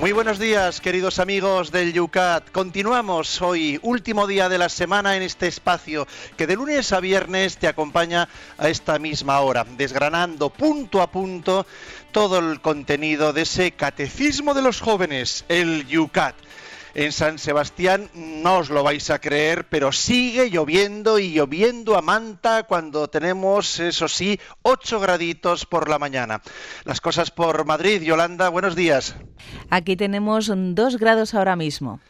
Muy buenos días, queridos amigos del Yucat. Continuamos hoy, último día de la semana en este espacio que de lunes a viernes te acompaña a esta misma hora, desgranando punto a punto todo el contenido de ese catecismo de los jóvenes, el Yucat en San Sebastián no os lo vais a creer, pero sigue lloviendo y lloviendo a manta cuando tenemos, eso sí, 8 graditos por la mañana. Las cosas por Madrid, Yolanda, buenos días. Aquí tenemos 2 grados ahora mismo.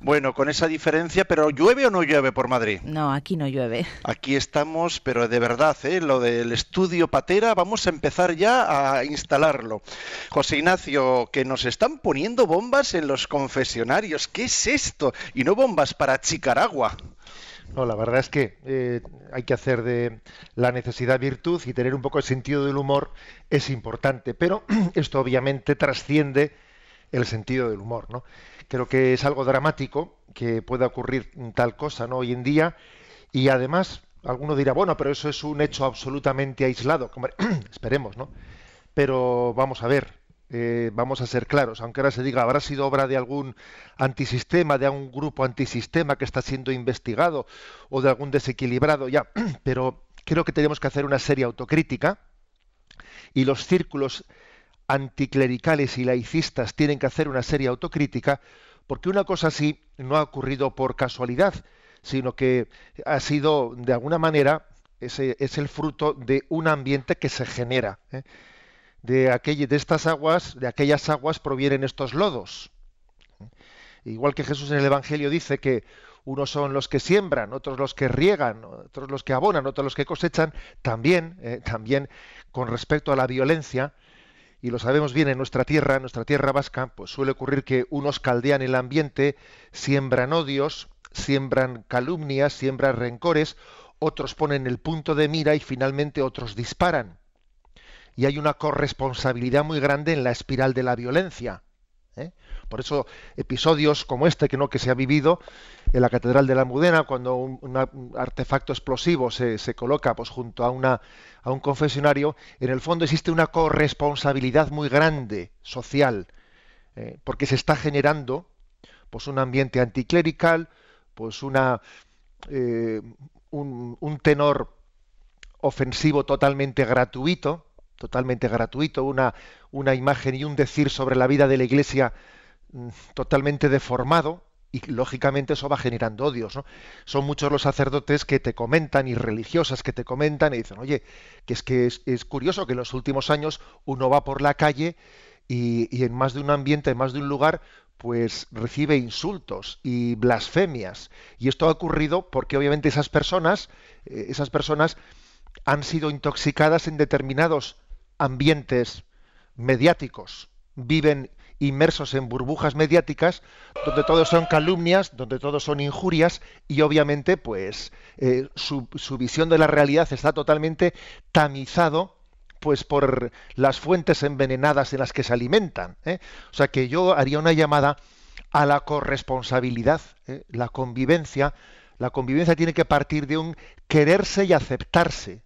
Bueno, con esa diferencia, pero ¿llueve o no llueve por Madrid? No, aquí no llueve. Aquí estamos, pero de verdad, ¿eh? lo del estudio Patera, vamos a empezar ya a instalarlo. José Ignacio, que nos están poniendo bombas en los confesionarios, ¿qué es esto? Y no bombas para Chicaragua. No, la verdad es que eh, hay que hacer de la necesidad virtud y tener un poco el sentido del humor es importante, pero esto obviamente trasciende el sentido del humor, ¿no? Creo que es algo dramático que pueda ocurrir tal cosa ¿no? hoy en día y además alguno dirá, bueno, pero eso es un hecho absolutamente aislado. esperemos, ¿no? Pero vamos a ver, eh, vamos a ser claros, aunque ahora se diga, habrá sido obra de algún antisistema, de algún grupo antisistema que está siendo investigado o de algún desequilibrado, ya, pero creo que tenemos que hacer una seria autocrítica y los círculos anticlericales y laicistas tienen que hacer una seria autocrítica, porque una cosa así no ha ocurrido por casualidad, sino que ha sido, de alguna manera, ese es el fruto de un ambiente que se genera. ¿eh? De, aquella, de estas aguas, de aquellas aguas provienen estos lodos. Igual que Jesús en el Evangelio dice que unos son los que siembran, otros los que riegan, otros los que abonan, otros los que cosechan, también, eh, también con respecto a la violencia, y lo sabemos bien en nuestra tierra, en nuestra tierra vasca, pues suele ocurrir que unos caldean el ambiente, siembran odios, siembran calumnias, siembran rencores, otros ponen el punto de mira y finalmente otros disparan. Y hay una corresponsabilidad muy grande en la espiral de la violencia. ¿eh? Por eso episodios como este que no que se ha vivido en la Catedral de la Almudena, cuando un, artefacto explosivo se, coloca pues, junto a, una, a un confesionario, en el fondo existe una corresponsabilidad muy grande social, eh, porque se está generando pues, un ambiente anticlerical, pues una, eh, un, un tenor ofensivo totalmente gratuito, totalmente gratuito, una, una imagen y un decir sobre la vida de la Iglesia totalmente deformado, y lógicamente eso va generando odios. ¿no? Son muchos los sacerdotes que te comentan y religiosas que te comentan y dicen, oye, que es que es, curioso que en los últimos años uno va por la calle y, y, en más de un ambiente, en más de un lugar, pues recibe insultos y blasfemias. Y esto ha ocurrido porque obviamente esas personas, eh, esas personas han sido intoxicadas en determinados ambientes mediáticos, viven inmersos en burbujas mediáticas donde todo son calumnias, donde todo son injurias y obviamente pues eh, su, visión de la realidad está totalmente tamizado pues por las fuentes envenenadas en las que se alimentan. ¿eh? O sea que yo haría una llamada a la corresponsabilidad, ¿eh? la convivencia. La convivencia tiene que partir de un quererse y aceptarse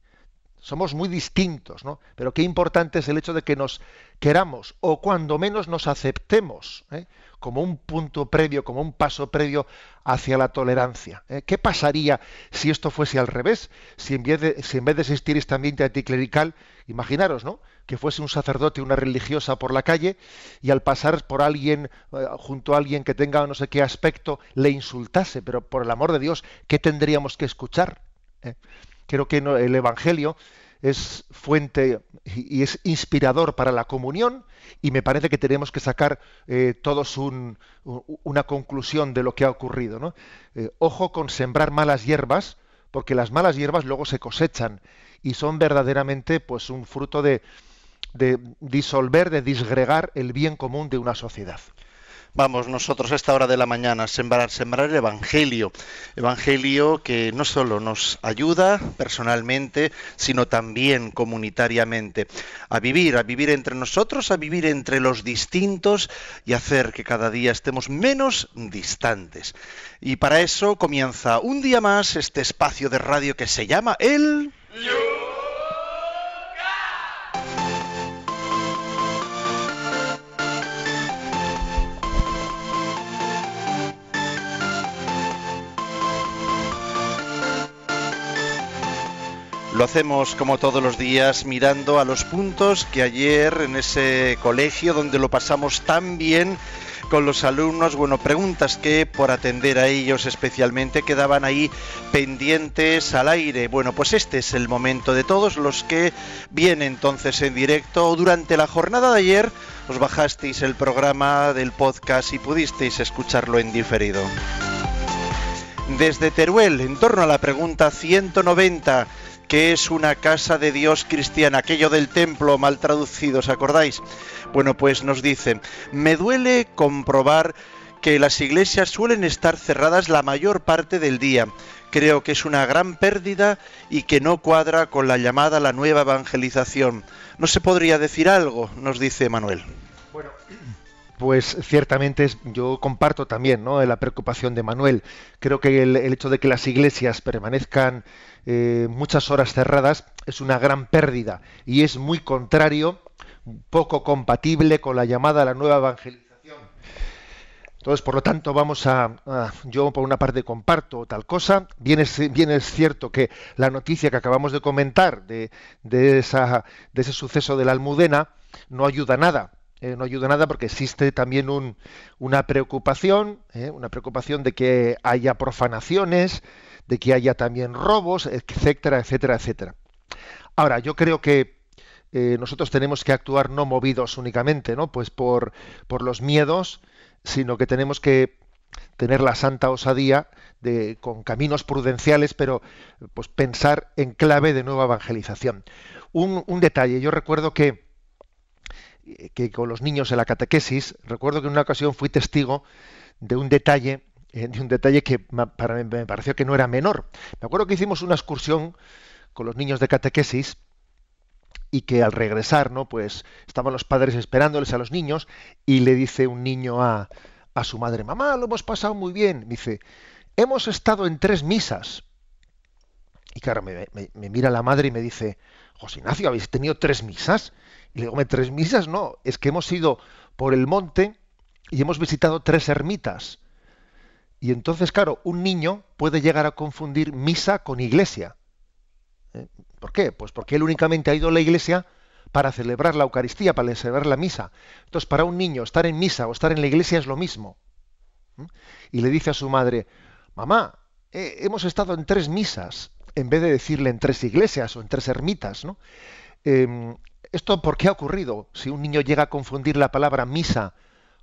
somos muy distintos, ¿no? Pero qué importante es el hecho de que nos queramos o cuando menos nos aceptemos ¿eh? como un punto previo, como un paso previo hacia la tolerancia. ¿eh? ¿Qué pasaría si esto fuese al revés? Si en, vez de, si en vez de existir este ambiente anticlerical, imaginaros, ¿no? Que fuese un sacerdote, una religiosa por la calle y al pasar por alguien, eh, junto a alguien que tenga no sé qué aspecto, le insultase, pero por el amor de Dios, ¿qué tendríamos que escuchar? Creo que el Evangelio es fuente y es inspirador para la comunión y me parece que tenemos que sacar eh, todos una conclusión de lo que ha ocurrido. Eh, ojo con sembrar malas hierbas, porque las malas hierbas luego se cosechan y son verdaderamente pues un fruto de, de disolver, de disgregar el bien común de una sociedad. Vamos nosotros a esta hora de la mañana a sembrar, sembrar el Evangelio. Evangelio que no solo nos ayuda personalmente, sino también comunitariamente. A vivir, a vivir entre nosotros, a vivir entre los distintos y hacer que cada día estemos menos distantes. Y para eso comienza un día más este espacio de radio que se llama El... Lo hacemos como todos los días mirando a los puntos que ayer en ese colegio donde lo pasamos tan bien con los alumnos, bueno, preguntas que por atender a ellos especialmente quedaban ahí pendientes al aire. Bueno, pues este es el momento de todos los que vienen entonces en directo o durante la jornada de ayer os bajasteis el programa del podcast y pudisteis escucharlo en diferido. Desde Teruel, en torno a la pregunta 190, ¿Qué es una casa de Dios cristiana? Aquello del templo mal traducido, ¿os acordáis? Bueno, pues nos dice, me duele comprobar que las iglesias suelen estar cerradas la mayor parte del día. Creo que es una gran pérdida y que no cuadra con la llamada la nueva evangelización. ¿No se podría decir algo? Nos dice Manuel. Pues ciertamente yo comparto también ¿no? la preocupación de Manuel. Creo que el, hecho de que las iglesias permanezcan eh, muchas horas cerradas es una gran pérdida y es muy contrario, poco compatible con la llamada a la nueva evangelización. Entonces, por lo tanto, vamos a, yo por una parte comparto tal cosa, bien es, bien es cierto que la noticia que acabamos de comentar de, de, esa, de ese suceso de la Almudena no ayuda nada, eh, no ayuda nada porque existe también un, una preocupación, eh, una preocupación de que haya profanaciones, de que haya también robos, etcétera, etcétera, etcétera. Ahora, yo creo que eh, nosotros tenemos que actuar no movidos únicamente, ¿no? Pues por, por los miedos, sino que tenemos que tener la santa osadía de, con caminos prudenciales, pero pues pensar en clave de nueva evangelización. Un, un detalle, yo recuerdo que, que con los niños en la catequesis, recuerdo que en una ocasión fui testigo de un detalle eh, de un detalle que para mí me pareció que no era menor. Me acuerdo que hicimos una excursión con los niños de catequesis y que al regresar, ¿no? Pues estaban los padres esperándoles a los niños y le dice un niño a, a su madre, mamá, lo hemos pasado muy bien. Dice, hemos estado en tres misas. Y claro, me, me, mira la madre y me dice, José Ignacio, ¿habéis tenido tres misas? Y le digo, tres misas no, es que hemos ido por el monte y hemos visitado tres ermitas. Y entonces, claro, un niño puede llegar a confundir misa con iglesia. ¿Eh? ¿Por qué? Pues porque él únicamente ha ido a la iglesia para celebrar la Eucaristía, para celebrar la misa. Entonces, para un niño estar en misa o estar en la iglesia es lo mismo. ¿Mm? Y le dice a su madre, mamá, eh, hemos estado en tres misas, en vez de decirle en tres iglesias o en tres ermitas. ¿no? Em, ¿Esto por qué ha ocurrido? Si un niño llega a confundir la palabra misa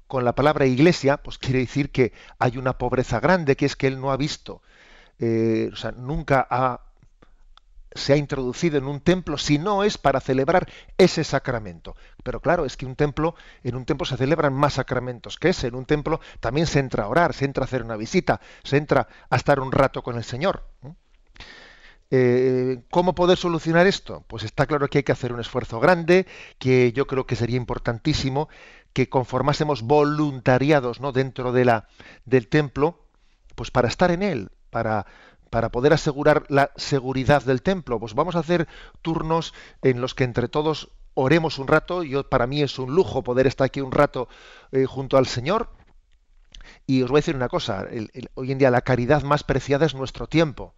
con la palabra iglesia, pues quiere decir que hay una pobreza grande, que es que él no ha visto, eh, o sea, nunca ha, se ha introducido en un templo si no es para celebrar ese sacramento. Pero claro, es que un templo, en un templo se celebran más sacramentos que ese. En un templo también se entra a orar, se entra a hacer una visita, se entra a estar un rato con el Señor. Eh, ¿Cómo poder solucionar esto? Pues está claro que hay que hacer un esfuerzo grande, que yo creo que sería importantísimo que conformásemos voluntariados ¿no? dentro de la, del templo, pues para estar en él, para, para poder asegurar la seguridad del templo. Pues vamos a hacer turnos en los que entre todos oremos un rato. Yo, para mí es un lujo poder estar aquí un rato eh, junto al Señor. Y os voy a decir una cosa, hoy en día la caridad más preciada es nuestro tiempo.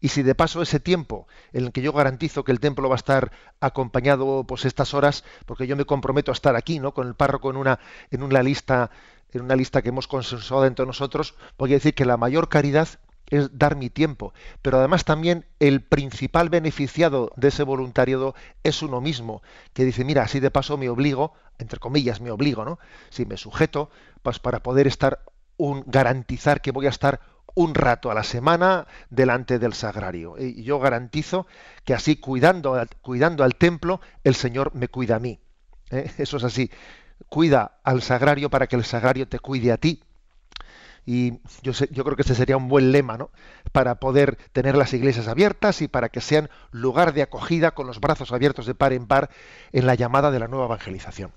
Y si de paso ese tiempo en el que yo garantizo que el templo va a estar acompañado pues estas horas, porque yo me comprometo a estar aquí, ¿no? Con el párroco en una, en una lista, en una lista que hemos consensuado entre nosotros, voy a decir que la mayor caridad es dar mi tiempo, pero además también el principal beneficiado de ese voluntariado es uno mismo, que dice, mira, así de paso me obligo, entre comillas, me obligo, ¿no? Si me sujeto, pues para poder estar un garantizar que voy a estar un rato a la semana delante del sagrario. Y yo garantizo que así cuidando, cuidando al templo, el Señor me cuida a mí. ¿eh? Eso es así. cuida al sagrario para que el sagrario te cuide a ti. Y yo, yo creo que ese sería un buen lema, ¿no? Para poder tener las iglesias abiertas y para que sean lugar de acogida con los brazos abiertos de par en par en la llamada de la nueva evangelización.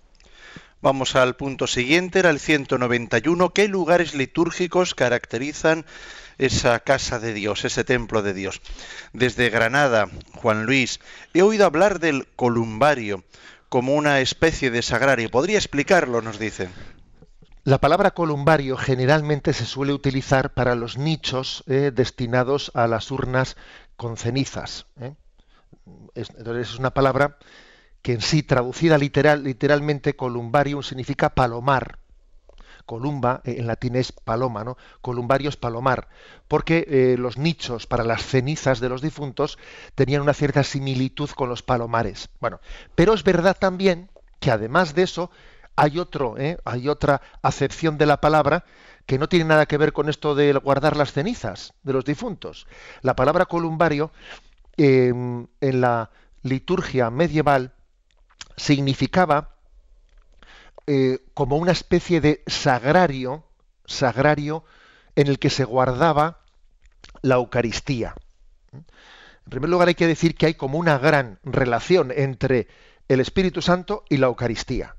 Vamos al punto siguiente, era el 191. ¿Qué lugares litúrgicos caracterizan esa casa de Dios, ese templo de Dios? Desde Granada, Juan Luis, he oído hablar del columbario como una especie de sagrario. ¿Podría explicarlo? Nos dice. La palabra columbario generalmente se suele utilizar para los nichos eh, destinados a las urnas con cenizas. ¿eh? entonces es una palabra que en sí, traducida literal, literalmente, columbarium significa palomar. Columba eh, en latín es paloma, ¿no? Columbario es palomar, porque los nichos para las cenizas de los difuntos tenían una cierta similitud con los palomares. Bueno, pero es verdad también que además de eso, hay otro, ¿eh? hay otra acepción de la palabra que no tiene nada que ver con esto de guardar las cenizas de los difuntos. La palabra columbario em, en la liturgia medieval significaba eh, como una especie de sagrario, sagrario en el que se guardaba la Eucaristía. En primer lugar hay que decir que hay como una gran relación entre el Espíritu Santo y la Eucaristía.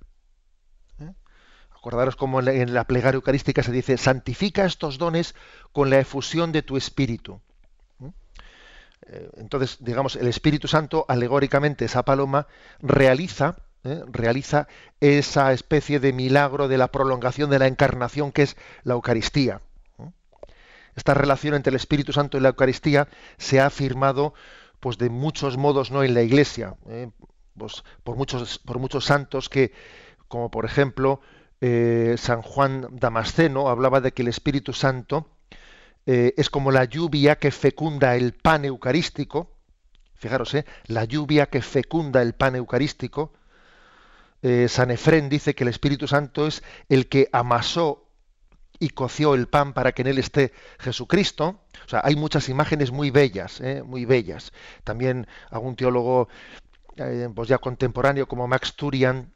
Acordaros como en la, plegaria eucarística se dice, santifica estos dones con la efusión de tu espíritu. Eh, entonces, digamos, el Espíritu Santo, alegóricamente, esa paloma, realiza, ¿eh? realiza esa especie de milagro de la prolongación de la encarnación que es la Eucaristía. Esta relación entre el Espíritu Santo y la Eucaristía se ha afirmado pues, de muchos modos no en la Iglesia, ¿eh? pues, por, muchos, por muchos santos que, como por ejemplo, San Juan Damasceno hablaba de que el Espíritu Santo eh, es como la lluvia que fecunda el pan eucarístico. Fijaros, eh, la lluvia que fecunda el pan eucarístico. San Efrén dice que el Espíritu Santo es el que amasó y coció el pan para que en él esté Jesucristo. O sea, hay muchas imágenes muy bellas, muy bellas. También algún teólogo pues ya contemporáneo como Max Turian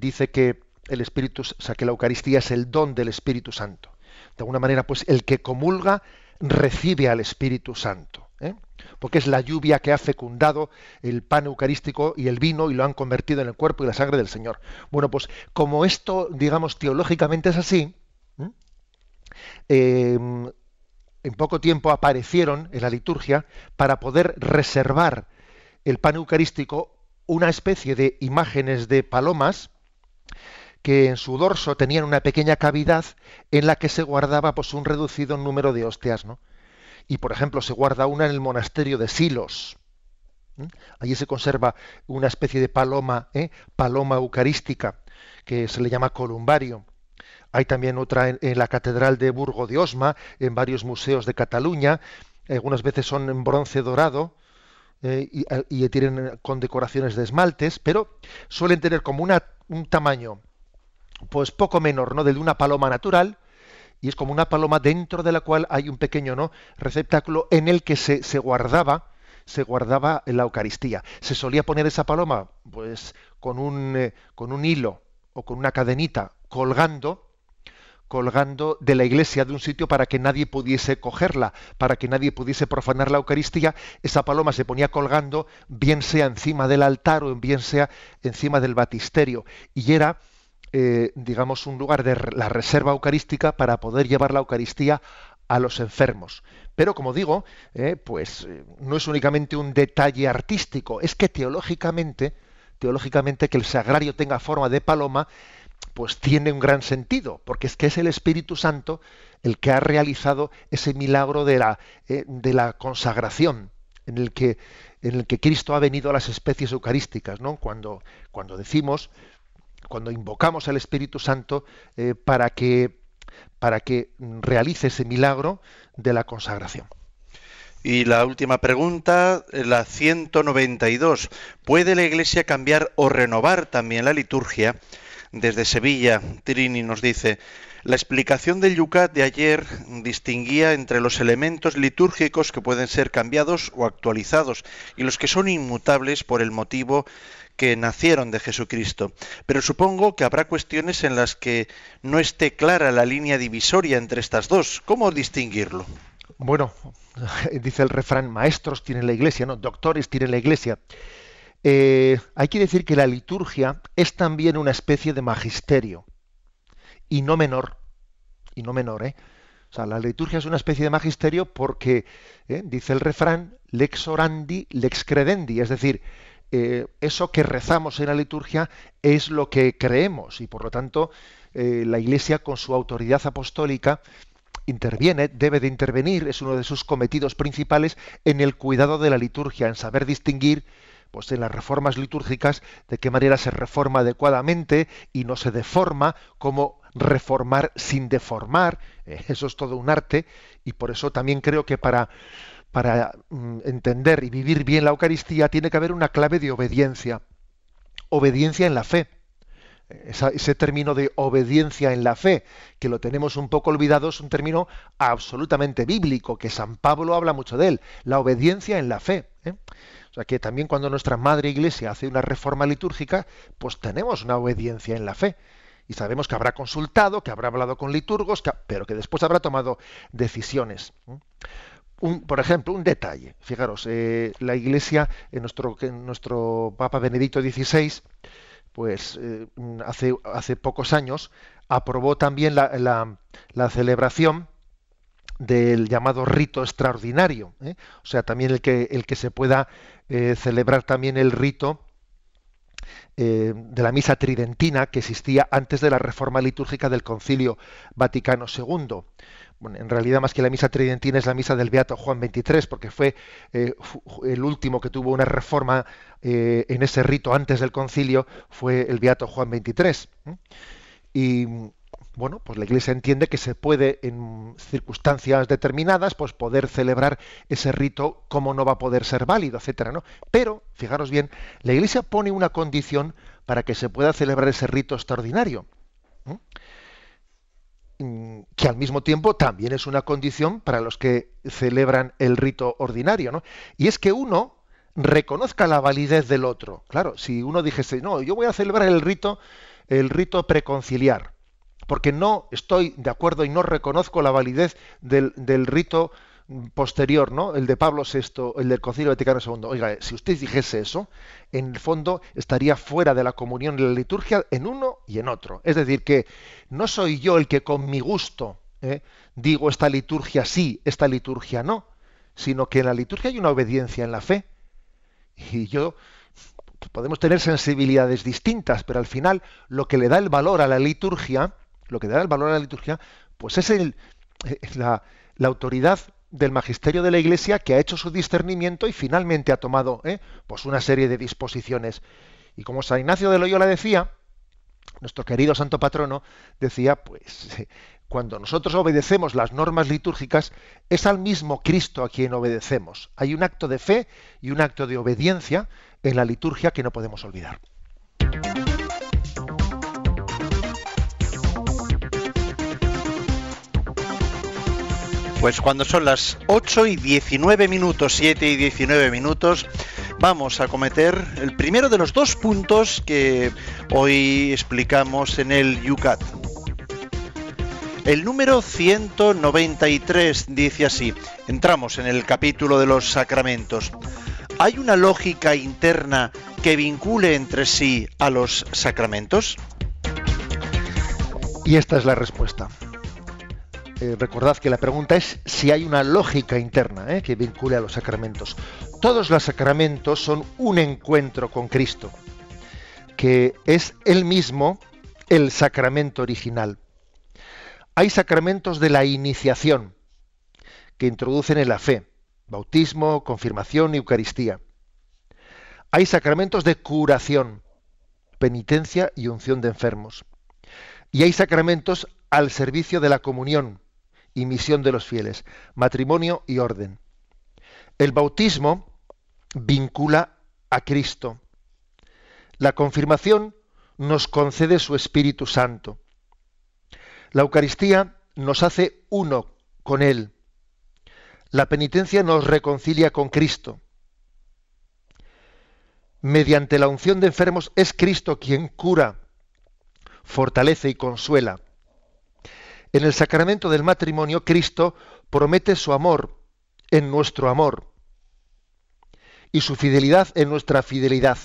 dice que el Espíritu, que la Eucaristía es el don del Espíritu Santo. De alguna manera, pues el que comulga recibe al Espíritu Santo, ¿eh? porque es la lluvia que ha fecundado el pan eucarístico y el vino y lo han convertido en el cuerpo y la sangre del Señor. Bueno, pues como esto, digamos, teológicamente es así, em, en poco tiempo aparecieron en la liturgia para poder reservar el pan eucarístico una especie de imágenes de palomas, que en su dorso tenían una pequeña cavidad en la que se guardaba pues, un reducido número de hostias. ¿no? Y, por ejemplo, se guarda una en el monasterio de Silos. Allí se conserva una especie de paloma, ¿eh? paloma eucarística, que se le llama columbario. Hay también otra en, la Catedral de Burgo de Osma, en varios museos de Cataluña. Algunas veces son en bronce dorado, eh, y, tienen condecoraciones de esmaltes, pero suelen tener como una, un tamaño pues poco menor, ¿no? De una paloma natural, y es como una paloma dentro de la cual hay un pequeño ¿no? receptáculo en el que se, se guardaba se guardaba la Eucaristía. Se solía poner esa paloma pues con un, eh, con un hilo o con una cadenita colgando colgando de la iglesia de un sitio para que nadie pudiese cogerla, para que nadie pudiese profanar la Eucaristía, esa paloma se ponía colgando, bien sea encima del altar o bien sea encima del batisterio. Y era eh, digamos, un lugar de la reserva eucarística para poder llevar la Eucaristía a los enfermos. Pero como digo, eh, pues eh, no es únicamente un detalle artístico, es que teológicamente, teológicamente que el sagrario tenga forma de paloma, pues tiene un gran sentido, porque es que es el Espíritu Santo el que ha realizado ese milagro de la, de la consagración, en el que en el que Cristo ha venido a las especies eucarísticas, ¿no? Cuando, cuando decimos cuando invocamos al Espíritu Santo eh, para, que, para que realice ese milagro de la consagración. Y la última pregunta, la 192. ¿Puede la Iglesia cambiar o renovar también la liturgia desde Sevilla, Trini nos dice, la explicación del Yucat de ayer distinguía entre los elementos litúrgicos que pueden ser cambiados o actualizados y los que son inmutables por el motivo que nacieron de Jesucristo. Pero supongo que habrá cuestiones en las que no esté clara la línea divisoria entre estas dos. ¿Cómo distinguirlo? Bueno, dice el refrán, maestros tiene la iglesia, ¿no? Doctores tiene la iglesia. Eh, hay que decir que la liturgia es también una especie de magisterio y no menor, y no menor, ¿eh? O sea, la liturgia es una especie de magisterio porque, ¿eh? dice el refrán, lex orandi, lex credendi, es decir, eh, eso que rezamos en la liturgia es lo que creemos y por lo tanto eh, la Iglesia con su autoridad apostólica interviene, debe de intervenir, es uno de sus cometidos principales en el cuidado de la liturgia, en saber distinguir pues en las reformas litúrgicas de qué manera se reforma adecuadamente y no se deforma, cómo reformar sin deformar, eh, eso es todo un arte y por eso también creo que para, para mm, entender y vivir bien la Eucaristía tiene que haber una clave de obediencia, obediencia en la fe. ese término de obediencia en la fe, que lo tenemos un poco olvidado, es un término absolutamente bíblico, que San Pablo habla mucho de él, la obediencia en la fe. ¿eh? O sea que también cuando nuestra Madre Iglesia hace una reforma litúrgica, pues tenemos una obediencia en la fe y sabemos que habrá consultado, que habrá hablado con liturgos, pero que después habrá tomado decisiones. Por ejemplo, un detalle. Fijaros, eh, la Iglesia, en nuestro, nuestro Papa Benedicto XVI, pues eh, hace, hace pocos años aprobó también la, la, celebración del llamado rito extraordinario, ¿eh? o sea, también el que, el que se pueda celebrar también el rito eh, de la misa tridentina que existía antes de la reforma litúrgica del Concilio Vaticano II. Bueno, en realidad más que la misa tridentina es la misa del Beato Juan XXIII, porque fue eh, el último que tuvo una reforma eh, en ese rito antes del concilio, fue el Beato Juan XXIII. Y bueno, pues la Iglesia entiende que se puede, en circunstancias determinadas, pues poder celebrar ese rito como no va a poder ser válido, etcétera, ¿no? Pero, fijaros bien, la Iglesia pone una condición para que se pueda celebrar ese rito extraordinario, mm, que al mismo tiempo también es una condición para los que celebran el rito ordinario, ¿no? Y es que uno reconozca la validez del otro. Claro, si uno dijese, no, yo voy a celebrar el rito, el rito preconciliar porque no estoy de acuerdo y no reconozco la validez del, rito posterior, ¿no? El de Pablo VI, el del Concilio Vaticano II. Oiga, si usted dijese eso, en el fondo estaría fuera de la comunión de la liturgia en uno y en otro. Es decir, que no soy yo el que con mi gusto ¿eh? digo esta liturgia sí, esta liturgia no, sino que en la liturgia hay una obediencia en la fe. Y yo podemos tener sensibilidades distintas, pero al final lo que le da el valor a la liturgia lo que da el valor a la liturgia, pues es eh, la, autoridad del magisterio de la Iglesia que ha hecho su discernimiento y finalmente ha tomado eh, pues una serie de disposiciones. Y como San Ignacio de Loyola decía, nuestro querido santo patrono decía, pues cuando nosotros obedecemos las normas litúrgicas, es al mismo Cristo a quien obedecemos. Hay un acto de fe y un acto de obediencia en la liturgia que no podemos olvidar. Pues cuando son las 8 y 19 minutos, 7 y 19 minutos, vamos a cometer el primero de los dos puntos que hoy explicamos en el Yucat. El número 193 dice así, entramos en el capítulo de los sacramentos. ¿Hay una lógica interna que vincule entre sí a los sacramentos? Y esta es la respuesta. Eh, recordad que la pregunta es si hay una lógica interna eh, que vincule a los sacramentos. Todos los sacramentos son un encuentro con Cristo, que es él mismo el sacramento original. Hay sacramentos de la iniciación que introducen en la fe, bautismo, confirmación y Eucaristía. Hay sacramentos de curación, penitencia y unción de enfermos. Y hay sacramentos al servicio de la comunión, y misión de los fieles, matrimonio y orden. El bautismo vincula a Cristo. La confirmación nos concede su Espíritu Santo. La Eucaristía nos hace uno con Él. La penitencia nos reconcilia con Cristo. Mediante la unción de enfermos es Cristo quien cura, fortalece y consuela. En el sacramento del matrimonio, Cristo promete su amor en nuestro amor y su fidelidad en nuestra fidelidad.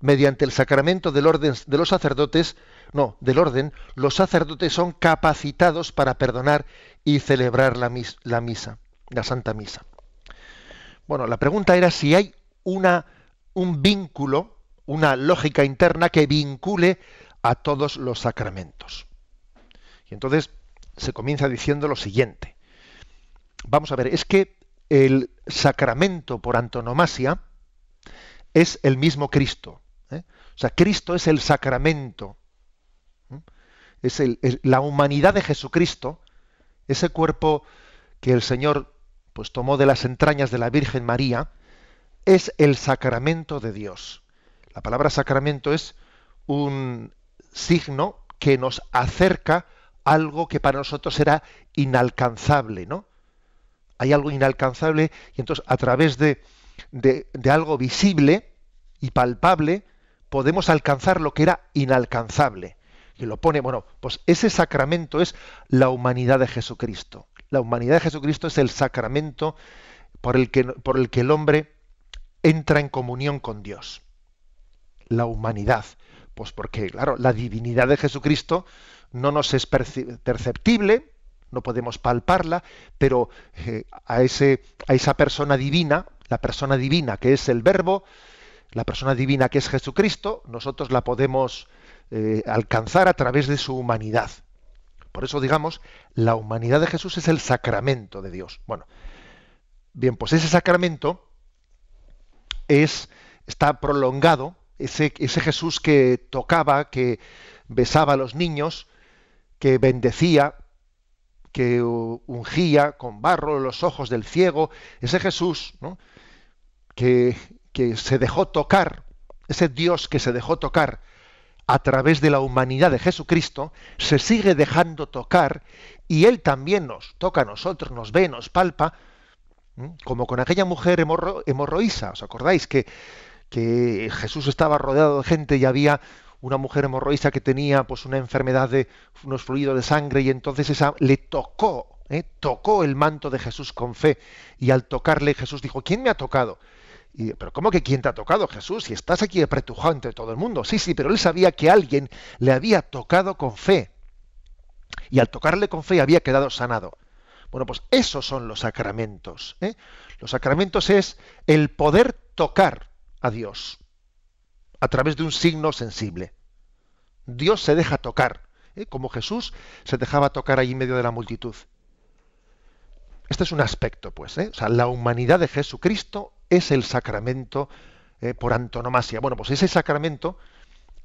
Mediante el sacramento del orden de los sacerdotes, no, del orden, los sacerdotes son capacitados para perdonar y celebrar la, misa, la Santa Misa. Bueno, la pregunta era si hay una, un vínculo, una lógica interna que vincule a todos los sacramentos. Y entonces se comienza diciendo lo siguiente. Vamos a ver, es que el sacramento por antonomasia es el mismo Cristo. ¿eh? O sea, Cristo es el sacramento. Es la humanidad de Jesucristo, ese cuerpo que el Señor pues, tomó de las entrañas de la Virgen María, es el sacramento de Dios. La palabra sacramento es un signo que nos acerca algo que para nosotros era inalcanzable, ¿no? Hay algo inalcanzable y entonces a través de, de, algo visible y palpable podemos alcanzar lo que era inalcanzable. Y lo pone, bueno, pues ese sacramento es la humanidad de Jesucristo. La humanidad de Jesucristo es el sacramento por el que, por el, que el hombre entra en comunión con Dios. La humanidad. Pues porque, claro, la divinidad de Jesucristo no nos es perceptible, no podemos palparla, pero eh, a, ese, a esa persona divina, la persona divina que es el verbo, la persona divina que es Jesucristo, nosotros la podemos eh, alcanzar a través de su humanidad. Por eso, digamos, la humanidad de Jesús es el sacramento de Dios. Bueno, bien, pues ese sacramento es, está prolongado ese, Jesús que tocaba, que besaba a los niños, que bendecía, que ungía con barro los ojos del ciego, ese Jesús que, que se dejó tocar, ese Dios que se dejó tocar a través de la humanidad de Jesucristo, se sigue dejando tocar y Él también nos toca a nosotros, nos ve, nos palpa, como con aquella mujer hemorroísa. ¿Os acordáis que que Jesús estaba rodeado de gente y había una mujer hemorroísa que tenía pues una enfermedad de unos fluidos de sangre y entonces esa le tocó, ¿eh? tocó el manto de Jesús con fe y al tocarle Jesús dijo, ¿quién me ha tocado? Y, pero ¿cómo que quién te ha tocado, Jesús? Si estás aquí apretujado entre todo el mundo. Sí, sí, pero él sabía que alguien le había tocado con fe. Y al tocarle con fe había quedado sanado. Bueno, pues esos son los sacramentos. ¿eh? Los sacramentos es el poder tocar a Dios a través de un signo sensible. Dios se deja tocar, ¿eh? como Jesús se dejaba tocar ahí en medio de la multitud. Este es un aspecto, pues. ¿eh? O sea, la humanidad de Jesucristo es el sacramento ¿eh? por antonomasia. Bueno, pues ese sacramento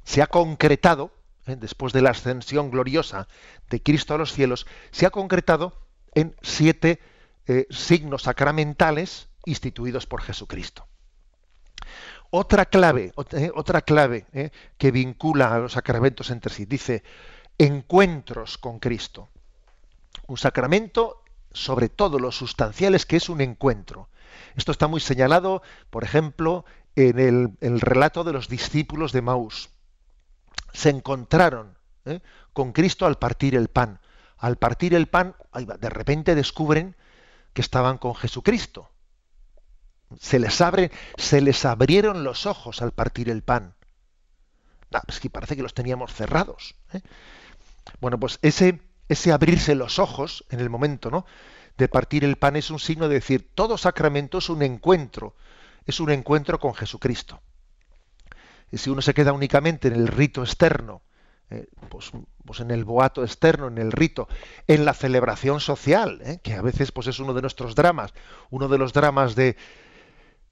se ha concretado, después de la ascensión gloriosa de Cristo a los cielos, se ha concretado en siete signos sacramentales instituidos por Jesucristo. Otra clave, eh, otra clave eh, que vincula a los sacramentos entre sí, dice encuentros con Cristo. Un sacramento, sobre todo lo sustancial, es que es un encuentro. Esto está muy señalado, por ejemplo, en el, relato de los discípulos de Maús. Se encontraron eh, con Cristo al partir el pan. Al partir el pan, de repente descubren que estaban con Jesucristo se les abre, se les abrieron los ojos al partir el pan. es que parece que los teníamos cerrados. ¿eh? Bueno, pues ese, ese abrirse los ojos en el momento ¿no? de partir el pan es un signo de decir, todo sacramento es un encuentro, es un encuentro con Jesucristo. Y si uno se queda únicamente en el rito externo, eh, pues, pues, en el boato externo, en el rito, en la celebración social, ¿eh? que a veces pues es uno de nuestros dramas, uno de los dramas de,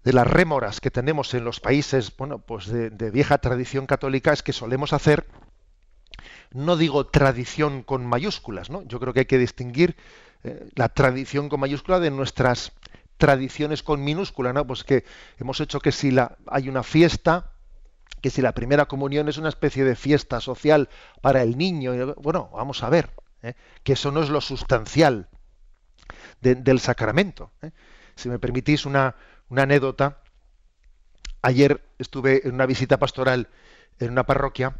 de las rémoras que tenemos en los países, bueno, pues de, vieja tradición católica es que solemos hacer, no digo tradición con mayúsculas, ¿no? Yo creo que hay que distinguir eh, la tradición con mayúscula de nuestras tradiciones con minúscula, ¿no? Pues que hemos hecho que si la, hay una fiesta, que si la primera comunión es una especie de fiesta social para el niño, bueno, vamos a ver, ¿eh? que eso no es lo sustancial del sacramento. ¿eh? Si me permitís una, una anécdota, ayer estuve en una visita pastoral en una parroquia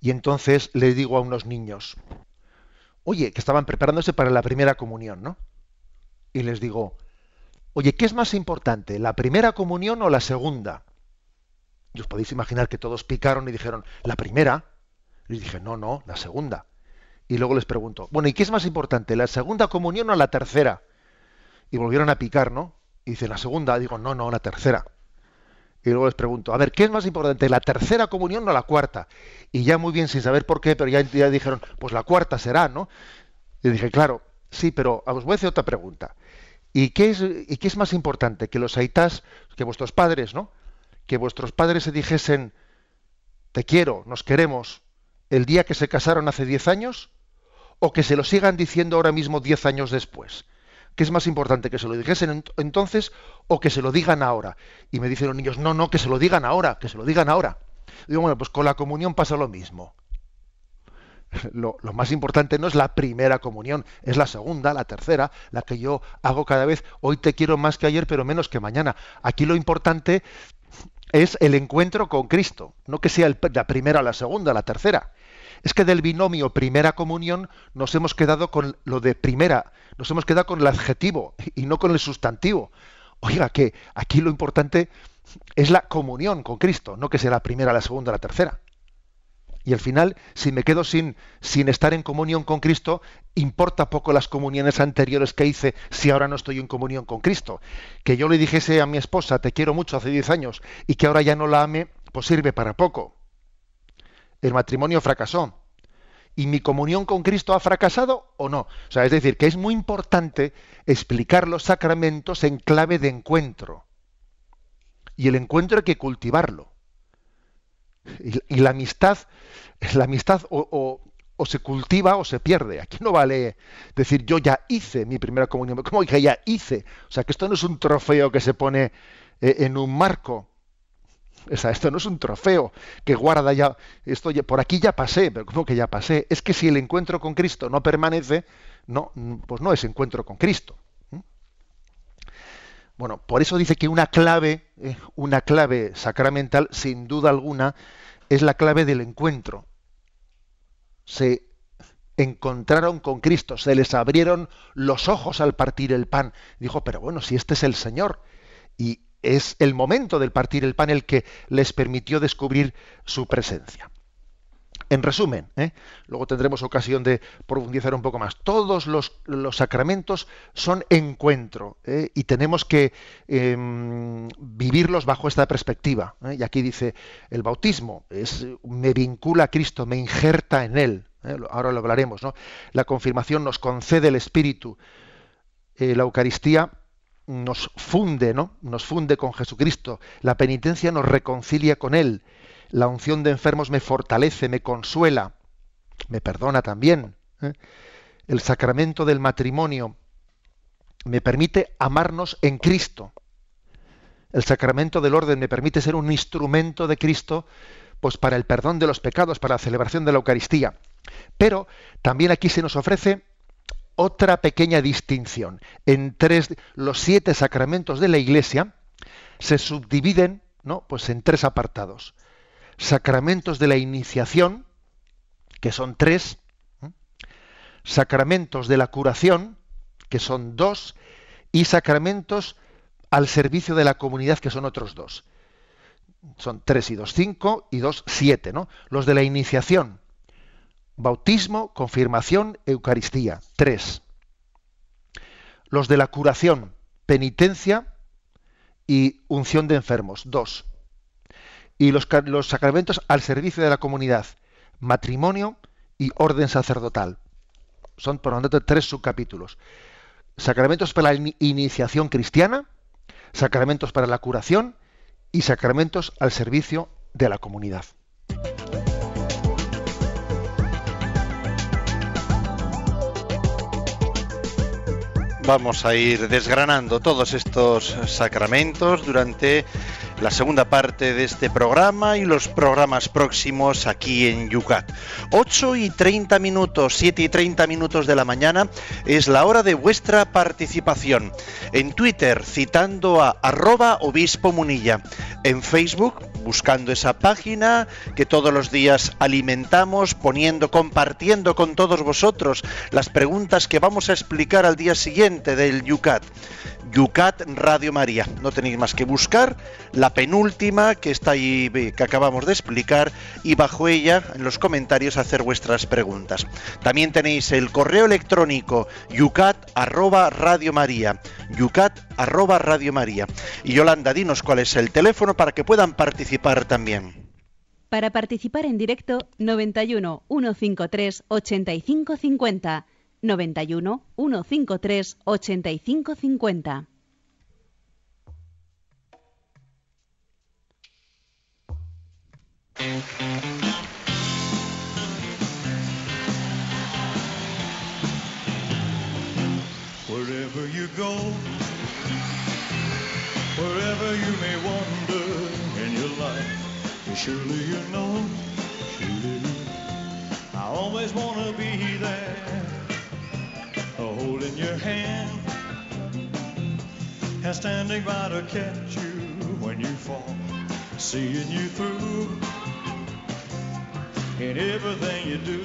y entonces le digo a unos niños, oye, que estaban preparándose para la primera comunión, ¿no? Y les digo, oye, ¿qué es más importante, la primera comunión o la segunda? Y os podéis imaginar que todos picaron y dijeron, la primera. Les dije, no, no, la segunda. Y luego les pregunto, bueno, ¿y qué es más importante, la segunda comunión o la tercera? Y volvieron a picar, ¿no? Y dice, la segunda. Digo, no, no, la tercera. Y luego les pregunto, a ver, ¿qué es más importante, la tercera comunión o la cuarta? Y ya muy bien, sin saber por qué, pero ya, ya dijeron, pues la cuarta será, ¿no? Y dije, claro, sí, pero os voy a hacer otra pregunta. ¿Y qué es, y qué es más importante? Que los aitas, que vuestros padres, ¿no? Que vuestros padres se dijesen, te quiero, nos queremos, el día que se casaron hace diez años, o que se lo sigan diciendo ahora mismo diez años después. ¿Qué es más importante, que se lo dijesen entonces o que se lo digan ahora? Y me dicen los niños, no, no, que se lo digan ahora, que se lo digan ahora. digo, bueno, pues con la comunión pasa lo mismo. Lo, más importante no es la primera comunión, es la segunda, la tercera, la que yo hago cada vez. Hoy te quiero más que ayer, pero menos que mañana. Aquí lo importante es el encuentro con Cristo, no que sea la primera, la segunda, la tercera. Es que del binomio primera comunión nos hemos quedado con lo de primera, nos hemos quedado con el adjetivo y no con el sustantivo. Oiga, que aquí lo importante es la comunión con Cristo, no que sea la primera, la segunda, la tercera. Y al final, si me quedo sin, sin estar en comunión con Cristo, importa poco las comuniones anteriores que hice si ahora no estoy en comunión con Cristo. Que yo le dijese a mi esposa, te quiero mucho hace 10 años, y que ahora ya no la ame, pues sirve para poco. El matrimonio fracasó y mi comunión con Cristo ha fracasado o no. O sea, es decir, que es muy importante explicar los sacramentos en clave de encuentro. Y el encuentro hay que cultivarlo. Y, la amistad, la amistad o, se cultiva o se pierde. Aquí no vale decir yo ya hice mi primera comunión. ¿Cómo que ya hice? O sea, que esto no es un trofeo que se pone eh, en un marco esto no es un trofeo que guarda ya, esto por aquí ya pasé, pero ¿cómo que ya pasé? Es que si el encuentro con Cristo no permanece, no, pues no es encuentro con Cristo. Bueno, por eso dice que una clave, eh, una clave sacramental, sin duda alguna, es la clave del encuentro. Se encontraron con Cristo, se les abrieron los ojos al partir el pan. Dijo, pero bueno, si este es el Señor. Y es el momento del partir el pan el que les permitió descubrir su presencia. En resumen, ¿eh? luego tendremos ocasión de profundizar un poco más. Todos los, sacramentos son encuentro ¿eh? y tenemos que em, vivirlos bajo esta perspectiva. ¿eh? Y aquí dice, el bautismo es, me vincula a Cristo, me injerta en Él. Ahora lo hablaremos. ¿no? La confirmación nos concede el Espíritu. la Eucaristía nos funde, ¿no? Nos funde con Jesucristo. La penitencia nos reconcilia con Él. La unción de enfermos me fortalece, me consuela, me perdona también. ¿eh? El sacramento del matrimonio me permite amarnos en Cristo. El sacramento del orden me permite ser un instrumento de Cristo pues para el perdón de los pecados, para la celebración de la Eucaristía. Pero también aquí se nos ofrece otra pequeña distinción. En tres, los siete sacramentos de la Iglesia se subdividen ¿no? pues en tres apartados. Sacramentos de la iniciación, que son tres, sacramentos de la curación, que son dos, y sacramentos al servicio de la comunidad, que son otros dos. Son tres y dos, cinco, y dos, siete. ¿no? Los de la iniciación, bautismo, confirmación, Eucaristía. Tres. Los de la curación, penitencia y unción de enfermos. Dos. Y los, los sacramentos al servicio de la comunidad, matrimonio y orden sacerdotal. Son, por lo tanto, tres subcapítulos. Sacramentos para la iniciación cristiana, sacramentos para la curación y sacramentos al servicio de la comunidad. Vamos a ir desgranando todos estos sacramentos durante la segunda parte de este programa y los programas próximos aquí en Yucat. 8 y 30 minutos, 7 y 30 minutos de la mañana es la hora de vuestra participación. En Twitter citando a arroba obispo munilla. En Facebook buscando esa página que todos los días alimentamos, poniendo, compartiendo con todos vosotros las preguntas que vamos a explicar al día siguiente del Yucat. Yucat Radio María. No tenéis más que buscar la penúltima que está ahí, que acabamos de explicar, y bajo ella, en los comentarios, hacer vuestras preguntas. También tenéis el correo electrónico yucat radio maría. Yucat arroba radio maría. Y Yolanda, dinos cuál es el teléfono para que puedan participar también. Para participar en directo, 91 153 8550 91 153 8550. Wherever you go, wherever you may wander in your life, surely you know, I always want to be there hand. And standing by to catch you when you fall, seeing you through in everything you do.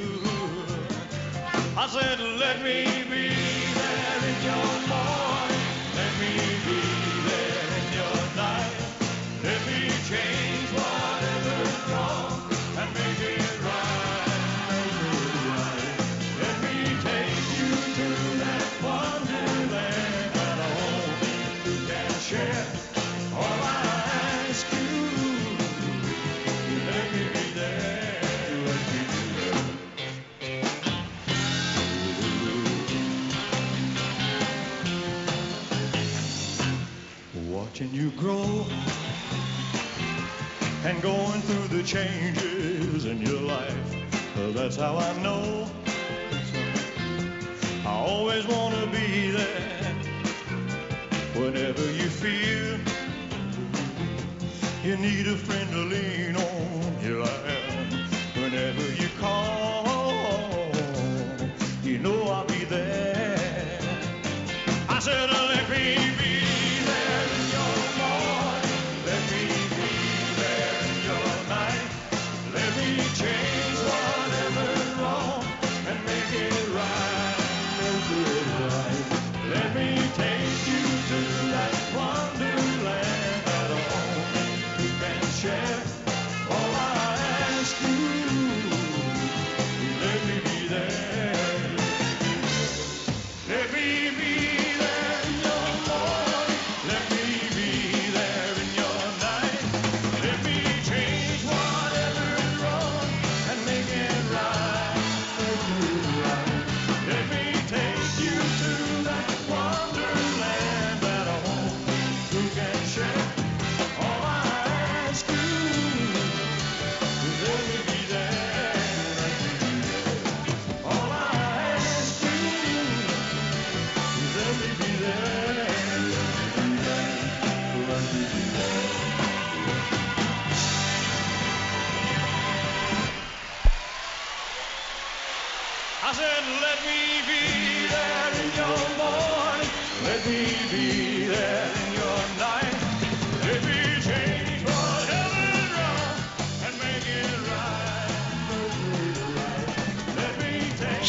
I said, let me be there in your morning, let me be there in your night, let me change Watching you grow and going through the changes in your life. That's how I know. I always want to be there whenever you feel you need a friend to lean on. Here I am. Whenever you call, you know I'll be there. I said,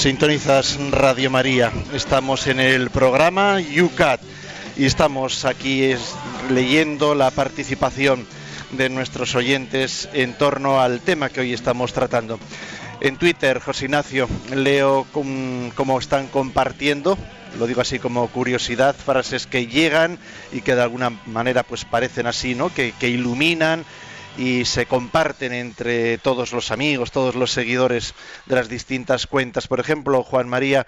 Sintonizas Radio María. Estamos en el programa UCAT y estamos aquí leyendo la participación de nuestros oyentes en torno al tema que hoy estamos tratando. En Twitter, José Ignacio, leo cómo están compartiendo, lo digo así como curiosidad, frases que llegan y que de alguna manera pues parecen así, ¿no? Que iluminan y se comparten entre todos los amigos, todos los seguidores de las distintas cuentas. Por ejemplo, Juan María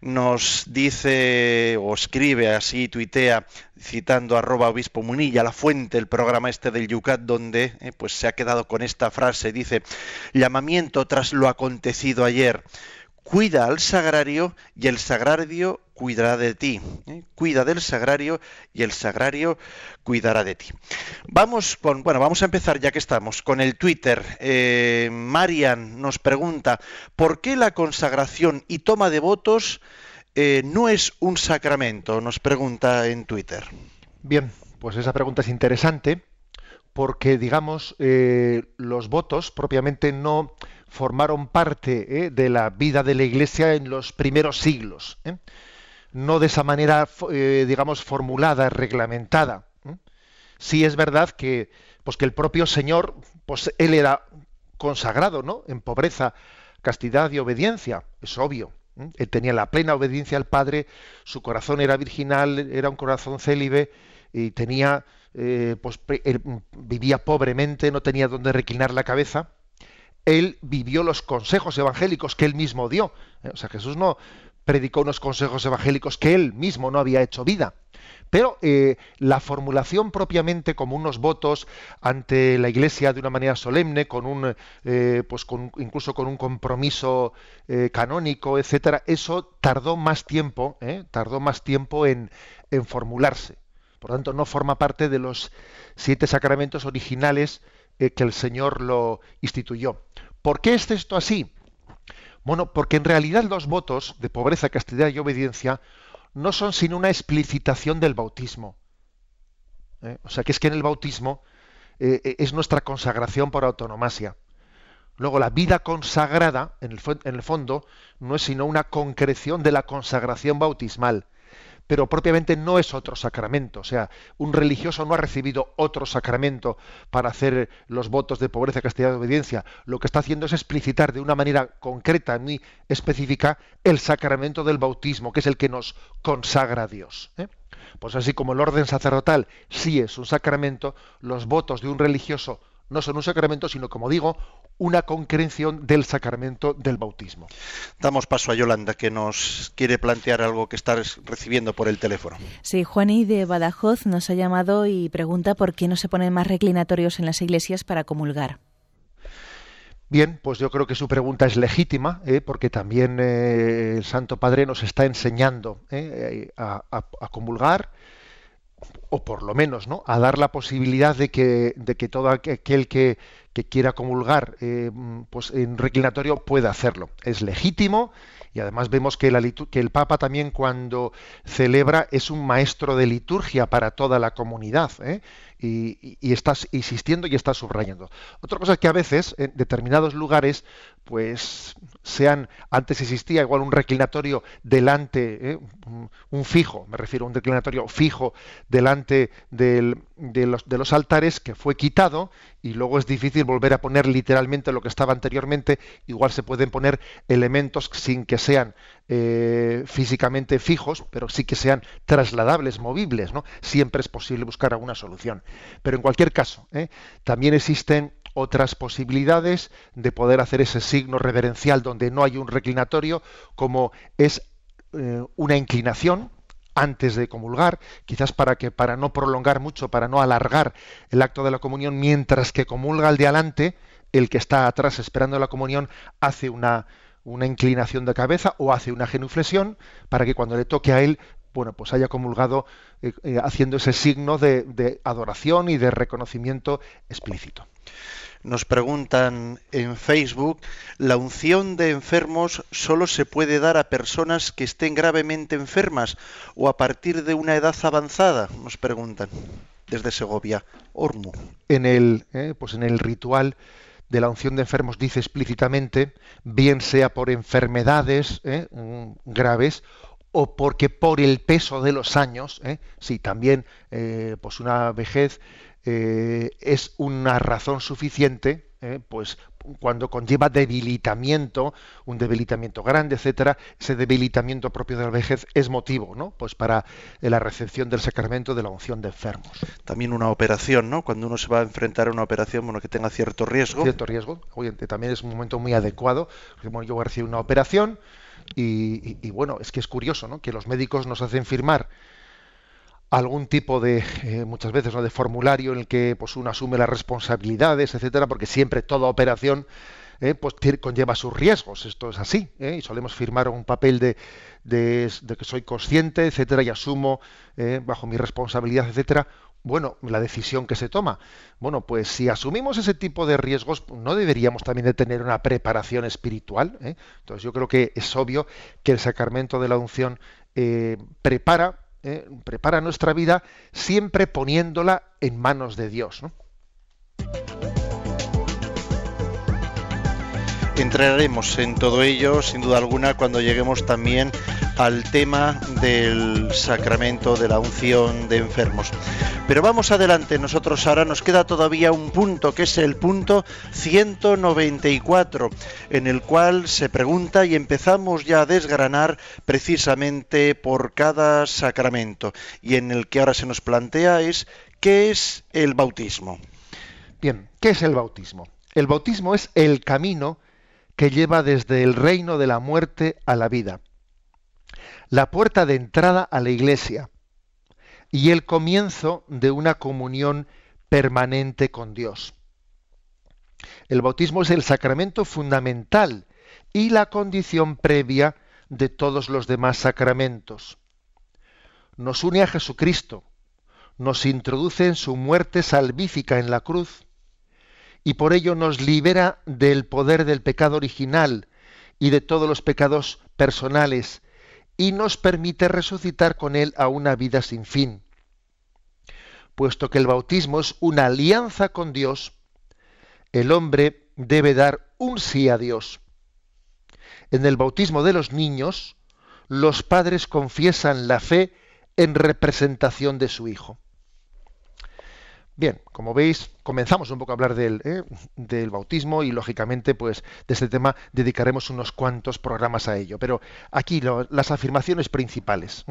nos dice o escribe así, tuitea, citando arroba obispo Munilla, la fuente, el programa este del Yucat, donde eh, pues se ha quedado con esta frase, dice, llamamiento tras lo acontecido ayer. Cuida al sagrario y el sagrario cuidará de ti. ¿eh? Cuida del sagrario y el sagrario cuidará de ti. Vamos con, bueno, vamos a empezar ya que estamos con el Twitter. Eh, Marian nos pregunta, ¿por qué la consagración y toma de votos eh, no es un sacramento? Nos pregunta en Twitter. Bien, pues esa pregunta es interesante porque, digamos, los votos propiamente no formaron parte de la vida de la Iglesia en los primeros siglos. No de esa manera, eh, digamos, formulada, reglamentada. Sí es verdad que, pues que el propio Señor, pues él era consagrado, ¿no? En pobreza, castidad y obediencia, es obvio. Él tenía la plena obediencia al Padre, su corazón era virginal, era un corazón célibe y tenía, eh, pues él, vivía pobremente, no tenía donde reclinar la cabeza. Él vivió los consejos evangélicos que él mismo dio. ¿eh? O sea, Jesús no predicó unos consejos evangélicos que él mismo no había hecho vida. Pero eh, la formulación propiamente como unos votos ante la Iglesia de una manera solemne, con un, eh, pues con, incluso con un compromiso eh, canónico, etcétera, eso tardó más tiempo, tardó más tiempo en, en formularse. Por tanto, no forma parte de los siete sacramentos originales que el Señor lo instituyó. ¿Por qué es esto así? Bueno, porque en realidad los votos de pobreza, castidad y obediencia no son sino una explicitación del bautismo. ¿eh? O sea, que es que en el bautismo eh, eh, es nuestra consagración por autonomasia. Luego, la vida consagrada, en el, en el fondo, no es sino una concreción de la consagración bautismal pero propiamente no es otro sacramento. O sea, un religioso no ha recibido otro sacramento para hacer los votos de pobreza, castidad y obediencia. Lo que está haciendo es explicitar de una manera concreta, muy específica, el sacramento del bautismo, que es el que nos consagra a Dios. ¿eh? Pues así como el orden sacerdotal sí es un sacramento, los votos de un religioso no son un sacramento, sino, como digo, una concreción del sacramento del bautismo. Damos paso a Yolanda, que nos quiere plantear algo que está recibiendo por el teléfono. Sí, Juani de Badajoz nos ha llamado y pregunta por qué no se ponen más reclinatorios en las iglesias para comulgar. Bien, pues yo creo que su pregunta es legítima, ¿eh? porque también eh, el Santo Padre nos está enseñando ¿eh? a, a- a comulgar, o por lo menos, ¿no? A dar la posibilidad de que, de que todo aquel que, quiera comulgar, eh, pues en reclinatorio pueda hacerlo. Es legítimo y además vemos que, la que el Papa también cuando celebra es un maestro de liturgia para toda la comunidad ¿eh? Y, y- y está insistiendo y está subrayando. Otra cosa es que a veces en determinados lugares pues sean antes existía igual un reclinatorio delante ¿eh? un, un fijo me refiero a un reclinatorio fijo delante del- de, los, de los altares que fue quitado y luego es difícil volver a poner literalmente lo que estaba anteriormente igual se pueden poner elementos sin que sean eh, físicamente fijos pero sí que sean trasladables movibles no siempre es posible buscar alguna solución pero en cualquier caso ¿eh? también existen otras posibilidades de poder hacer ese signo reverencial donde no hay un reclinatorio, como es eh, una inclinación antes de comulgar, quizás para que para no prolongar mucho, para no alargar el acto de la comunión, mientras que comulga el de adelante, el que está atrás esperando la comunión hace una una inclinación de cabeza o hace una genuflexión para que cuando le toque a él bueno, pues haya comulgado eh, eh, haciendo ese signo de, de adoración y de reconocimiento explícito. Nos preguntan en Facebook, ¿la unción de enfermos solo se puede dar a personas que estén gravemente enfermas o a partir de una edad avanzada? Nos preguntan desde Segovia. Ormu. En el, eh, pues en el ritual de la unción de enfermos dice explícitamente, bien sea por enfermedades eh, mm, graves o porque por el peso de los años, ¿eh? sí, también eh, pues una vejez eh, es una razón suficiente, ¿eh? pues cuando conlleva debilitamiento, un debilitamiento grande, etcétera, ese debilitamiento propio de la vejez es motivo, ¿no? Pues para eh, la recepción del sacramento de la unción de enfermos. También una operación, ¿no? Cuando uno se va a enfrentar a una operación, bueno, que tenga cierto riesgo. Cierto riesgo. Oye, también es un momento muy adecuado. bueno, yo voy a recibir una operación y, y- y, bueno, es que es curioso, ¿no? Que los médicos nos hacen firmar algún tipo de eh, muchas veces no de formulario en el que pues uno asume las responsabilidades etcétera porque siempre toda operación eh, pues conlleva sus riesgos. Esto es así. ¿eh? Y solemos firmar un papel de, de- que soy consciente, etcétera, y asumo bajo mi responsabilidad, etcétera. Bueno, la decisión que se toma. Bueno, pues si asumimos ese tipo de riesgos, no deberíamos también de tener una preparación espiritual. Entonces yo creo que es obvio que el sacramento de la unción prepara, ¿eh? prepara nuestra vida siempre poniéndola en manos de Dios. ¿no? Entraremos en todo ello, sin duda alguna, cuando lleguemos también al tema del sacramento de la unción de enfermos. Pero vamos adelante, nosotros ahora nos queda todavía un punto, que es el punto 194, en el cual se pregunta y empezamos ya a desgranar precisamente por cada sacramento, y en el que ahora se nos plantea es ¿qué es el bautismo? Bien, ¿qué es el bautismo? El bautismo es el camino que lleva desde el reino de la muerte a la vida, la puerta de entrada a la iglesia y el comienzo de una comunión permanente con Dios. El bautismo es el sacramento fundamental y la condición previa de todos los demás sacramentos. Nos une a Jesucristo, nos introduce en su muerte salvífica en la cruz y por ello nos libera del poder del pecado original y de todos los pecados personales y nos permite resucitar con él a una vida sin fin. Puesto que el bautismo es una alianza con Dios, el hombre debe dar un sí a Dios. En el bautismo de los niños, los padres confiesan la fe en representación de su hijo. Bien, como veis, comenzamos un poco a hablar del, ¿eh? del, bautismo y lógicamente, pues, de este tema dedicaremos unos cuantos programas a ello. Pero aquí las afirmaciones principales.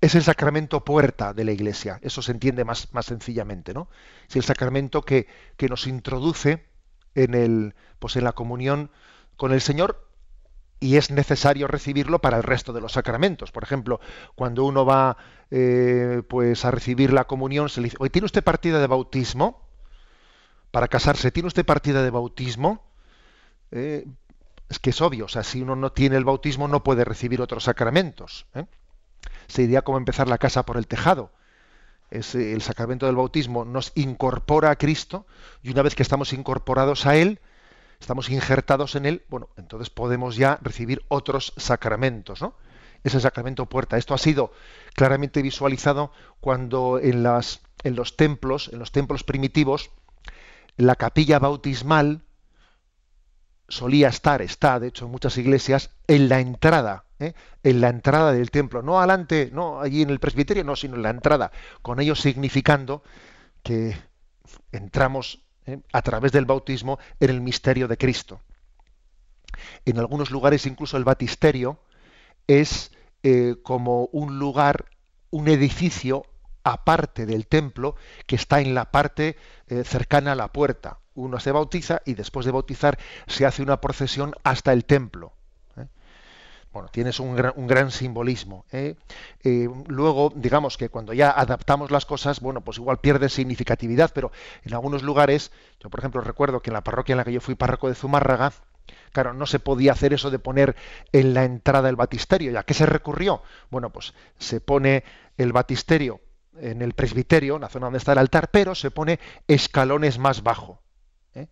Es el sacramento puerta de la Iglesia. Eso se entiende más, más sencillamente, ¿no? Es el sacramento que, que nos introduce en el, pues, en la comunión con el Señor y es necesario recibirlo para el resto de los sacramentos. Por ejemplo, cuando uno va eh, pues a recibir la comunión, se le dice, ¿tiene usted partida de bautismo? Para casarse, ¿tiene usted partida de bautismo? Eh, es que es obvio, o sea, si uno no tiene el bautismo no puede recibir otros sacramentos. ¿eh? Sería como empezar la casa por el tejado. Es, el sacramento del bautismo nos incorpora a Cristo y una vez que estamos incorporados a Él, estamos injertados en él, bueno, entonces podemos ya recibir otros sacramentos, ¿no? Ese sacramento puerta. Esto ha sido claramente visualizado cuando en, las, en los templos, en los templos primitivos, la capilla bautismal solía estar, está, de hecho, en muchas iglesias, en la entrada, ¿eh? en la entrada del templo, no adelante, no allí en el presbiterio, no, sino en la entrada, con ello significando que entramos ¿eh? a través del bautismo en el misterio de Cristo. En algunos lugares incluso el batisterio es eh, como un lugar, un edificio aparte del templo que está en la parte eh, cercana a la puerta. Uno se bautiza y después de bautizar se hace una procesión hasta el templo. Bueno, tienes un gran, simbolismo. ¿eh? Eh, luego, digamos que cuando ya adaptamos las cosas, bueno, pues igual pierde significatividad, pero en algunos lugares, yo por ejemplo recuerdo que en la parroquia en la que yo fui párroco de Zumárraga, claro, no se podía hacer eso de poner en la entrada el batisterio. ¿Y a qué se recurrió? Bueno, pues se pone el batisterio en el presbiterio, en la zona donde está el altar, pero se pone escalones más bajo. ¿eh?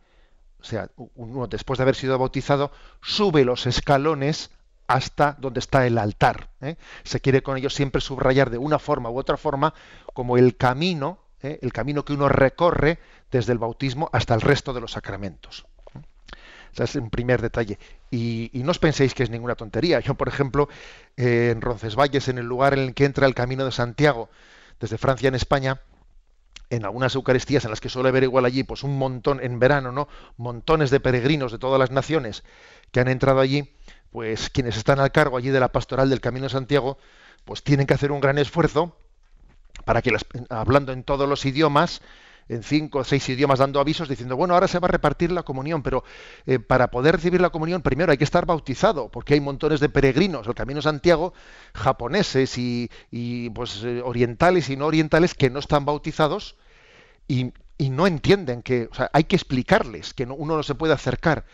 O sea, uno después de haber sido bautizado sube los escalones hasta donde está el altar. ¿eh? Se quiere con ello siempre subrayar de una forma u otra forma como el camino, ¿eh? el camino que uno recorre desde el bautismo hasta el resto de los sacramentos. Ese es un primer detalle. Y, no os penséis que es ninguna tontería. Yo, por ejemplo, eh, en Roncesvalles, en el lugar en el que entra el Camino de Santiago, desde Francia en España, en algunas Eucaristías en las que suele haber igual allí, pues un montón, en verano, ¿no? Montones de peregrinos de todas las naciones que han entrado allí, pues quienes están al cargo allí de la pastoral del Camino de Santiago, pues tienen que hacer un gran esfuerzo para que, las, hablando en todos los idiomas, en cinco o seis idiomas dando avisos diciendo, bueno, ahora se va a repartir la comunión, pero eh, para poder recibir la comunión primero hay que estar bautizado, porque hay montones de peregrinos, el Camino Santiago, japoneses y, pues eh, orientales y no orientales que no están bautizados y no entienden que o sea, hay que explicarles que no- uno no se puede acercar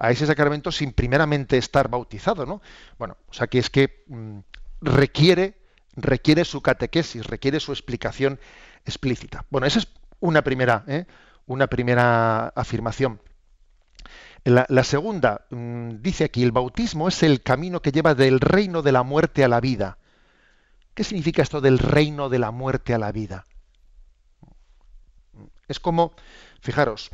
a ese sacramento sin primeramente estar bautizado, ¿no? Bueno, o sea que es que mm, requiere requiere su catequesis, requiere su explicación explícita. Bueno, esa es una primera, ¿eh? una primera afirmación. La, segunda, mm, dice aquí, el bautismo es el camino que lleva del reino de la muerte a la vida. ¿Qué significa esto del reino de la muerte a la vida? Es como, fijaros,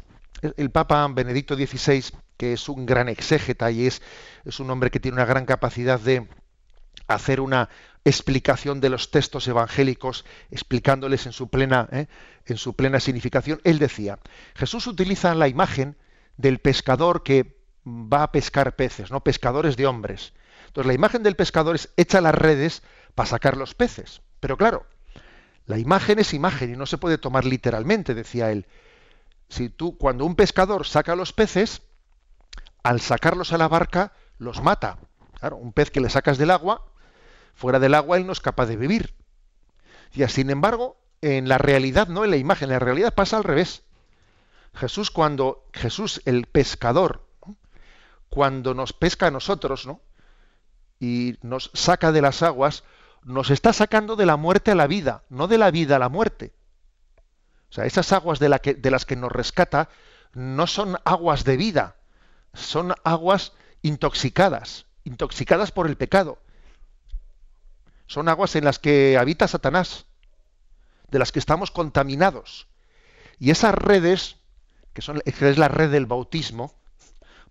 el Papa Benedicto XVI, que es un gran exégeta y es, es un hombre que tiene una gran capacidad de hacer una explicación de los textos evangélicos, explicándoles en su plena, ¿eh? en su plena significación, él decía, Jesús utiliza la imagen del pescador que va a pescar peces, no pescadores de hombres. Entonces la imagen del pescador es echa las redes para sacar los peces. Pero claro, la imagen es imagen y no se puede tomar literalmente, decía él. Si tú, cuando un pescador saca los peces, al sacarlos a la barca, los mata. Claro, un pez que le sacas del agua, fuera del agua él no es capaz de vivir. Y sin embargo, en la realidad, no en la imagen, en la realidad pasa al revés. Jesús cuando Jesús el pescador, cuando nos pesca a nosotros, ¿no? y nos saca de las aguas, nos está sacando de la muerte a la vida, no de la vida a la muerte. O sea, esas aguas de, la que- de las que nos rescata no son aguas de vida, son aguas intoxicadas, intoxicadas por el pecado. Son aguas en las que habita Satanás, de las que estamos contaminados. Y esas redes, que, es la red del bautismo,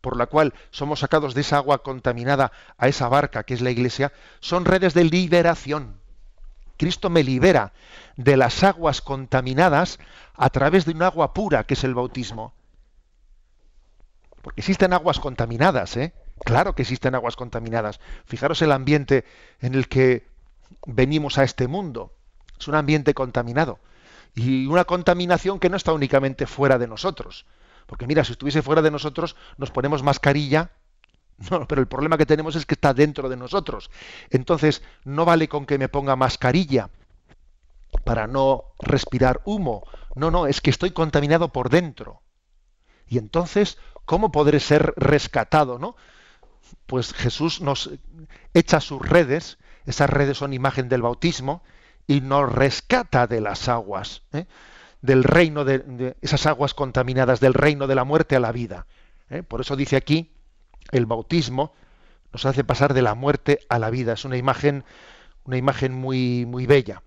por la cual somos sacados de esa agua contaminada a esa barca que es la iglesia, son redes de liberación. Cristo me libera de las aguas contaminadas a través de un agua pura que es el bautismo. Porque existen aguas contaminadas, ¿eh? Claro que existen aguas contaminadas. Fijaros el ambiente en el que venimos a este mundo. Es un ambiente contaminado. Y una contaminación que no está únicamente fuera de nosotros. Porque mira, si estuviese fuera de nosotros, nos ponemos mascarilla. No, pero el problema que tenemos es que está dentro de nosotros. Entonces, no vale con que me ponga mascarilla para no respirar humo. No, no, es que estoy contaminado por dentro. Y entonces, ¿cómo podré ser rescatado, no? Pues Jesús nos echa sus redes, esas redes son imagen del bautismo, y nos rescata de las aguas, ¿eh? del reino de, esas aguas contaminadas, del reino de la muerte a la vida. ¿eh? Por eso dice aquí, el bautismo nos hace pasar de la muerte a la vida. Es una imagen, una imagen muy, muy bella.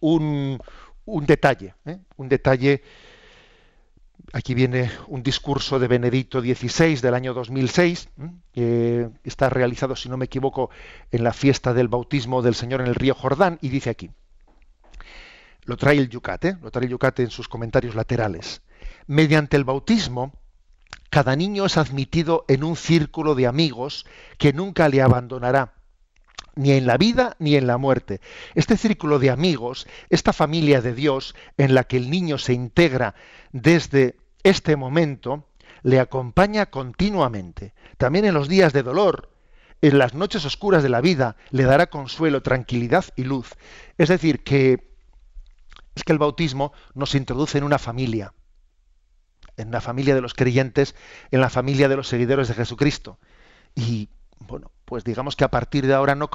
Un, un detalle, ¿eh? un detalle. Aquí viene un discurso de Benedicto XVI del año 2006, que está realizado, si no me equivoco, en la fiesta del bautismo del Señor en el río Jordán, y dice aquí, lo trae el Yucat, ¿eh? lo trae el Yucat en sus comentarios laterales. Mediante el bautismo, cada niño es admitido en un círculo de amigos que nunca le abandonará, ni en la vida ni en la muerte. Este círculo de amigos, esta familia de Dios en la que el niño se integra desde este momento, le acompaña continuamente. También en los días de dolor, en las noches oscuras de la vida, le dará consuelo, tranquilidad y luz. Es decir, que es que el bautismo nos introduce en una familia, en la familia de los creyentes, en la familia de los seguidores de Jesucristo. Y bueno, pues digamos que a partir de ahora no,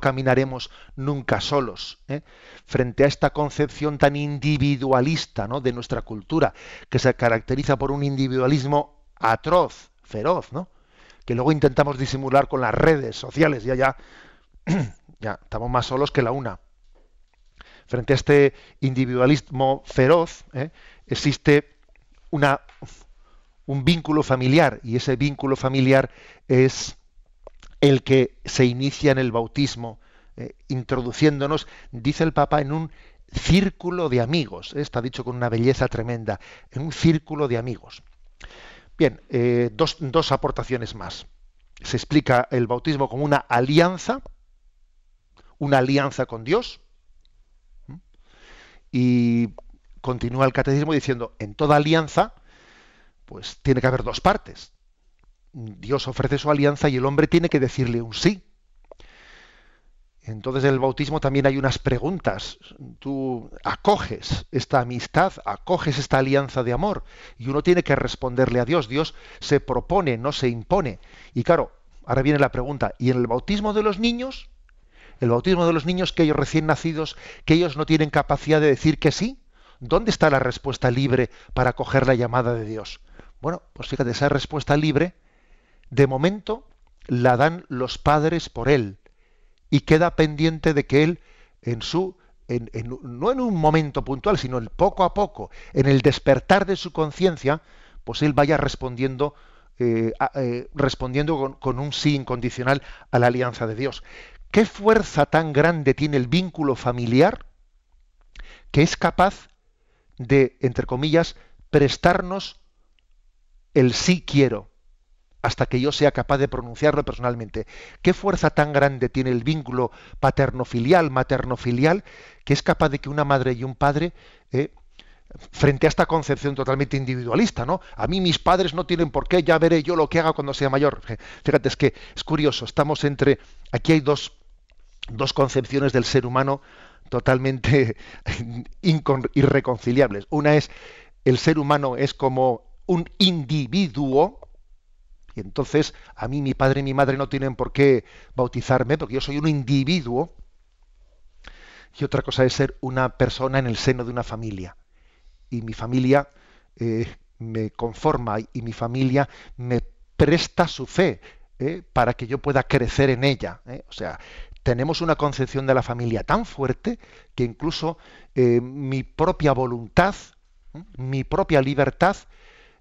caminaremos nunca solos, ¿eh? frente a esta concepción tan individualista ¿no? de nuestra cultura, que se caracteriza por un individualismo atroz, feroz, ¿no? que luego intentamos disimular con las redes sociales, ya ya, ya estamos más solos que la una. Frente a este individualismo feroz, ¿eh? existe una, un vínculo familiar, y ese vínculo familiar es el que se inicia en el bautismo, eh, introduciéndonos, dice el Papa, en un círculo de amigos. Está dicho con una belleza tremenda, en un círculo de amigos. Bien, eh, dos, dos, aportaciones más. Se explica el bautismo como una alianza, una alianza con Dios, y continúa el catecismo diciendo, en toda alianza, pues tiene que haber dos partes. Dios ofrece su alianza y el hombre tiene que decirle un sí. Entonces en el bautismo también hay unas preguntas. Tú acoges esta amistad, acoges esta alianza de amor y uno tiene que responderle a Dios. Dios se propone, no se impone. Y claro, ahora viene la pregunta, ¿y en el bautismo de los niños? El bautismo de los niños que ellos recién nacidos, que ellos no tienen capacidad de decir que sí. ¿Dónde está la respuesta libre para acoger la llamada de Dios? Bueno, pues fíjate, esa respuesta libre, de momento, la dan los padres por él y queda pendiente de que él en su en, no en un momento puntual, sino poco a poco, en el despertar de su conciencia, pues él vaya respondiendo, eh, eh, respondiendo con, con, un sí incondicional a la alianza de Dios. ¿Qué fuerza tan grande tiene el vínculo familiar que es capaz de, entre comillas, prestarnos el sí quiero? Hasta que yo sea capaz de pronunciarlo personalmente. ¿Qué fuerza tan grande tiene el vínculo paterno-filial, materno-filial, que es capaz de que una madre y un padre, eh, frente a esta concepción totalmente individualista, ¿no? A mí mis padres no tienen por qué, ya veré yo lo que haga cuando sea mayor. Fíjate, es que es curioso, estamos entre, aquí hay dos, dos concepciones del ser humano totalmente irreconciliables. Una es, el ser humano es como un individuo, y entonces a mí mi padre y mi madre no tienen por qué bautizarme porque yo soy un individuo. Y otra cosa es ser una persona en el seno de una familia. Y mi familia eh, me conforma y mi familia me presta su fe eh, para que yo pueda crecer en ella. Eh. O sea, tenemos una concepción de la familia tan fuerte que incluso mi propia voluntad, mi propia libertad,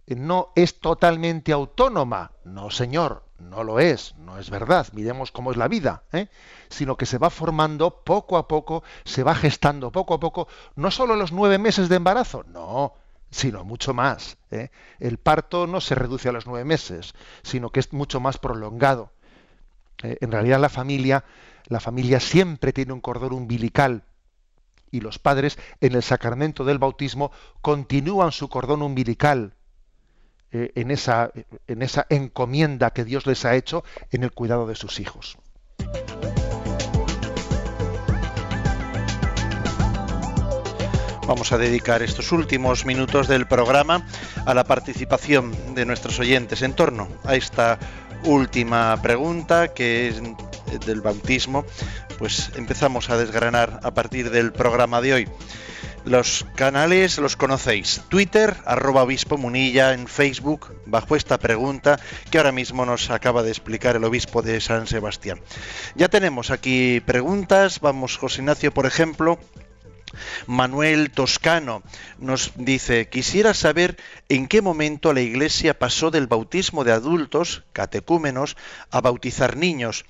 no es totalmente autónoma. No, señor, no lo es, no es verdad. Miremos cómo es la vida, ¿eh? sino que se va formando poco a poco, se va gestando poco a poco, no solo los nueve meses de embarazo, no, sino mucho más. ¿eh? El parto no se reduce a los nueve meses, sino que es mucho más prolongado. ¿eh? en realidad la familia, la familia siempre tiene un cordón umbilical y los padres en el sacramento del bautismo continúan su cordón umbilical eh, en, esa, en esa encomienda que Dios les ha hecho en el cuidado de sus hijos. Vamos a dedicar estos últimos minutos del programa a la participación de nuestros oyentes en torno a esta última pregunta que es del bautismo. Pues empezamos a desgranar a partir del programa de hoy. Los canales los conocéis. Twitter, arroba obispo munilla, en Facebook, bajo esta pregunta que ahora mismo nos acaba de explicar el obispo de San Sebastián. Ya tenemos aquí preguntas. Vamos, José Ignacio, por ejemplo. Manuel Toscano nos dice, quisiera saber en qué momento la Iglesia pasó del bautismo de adultos, catecúmenos, a bautizar niños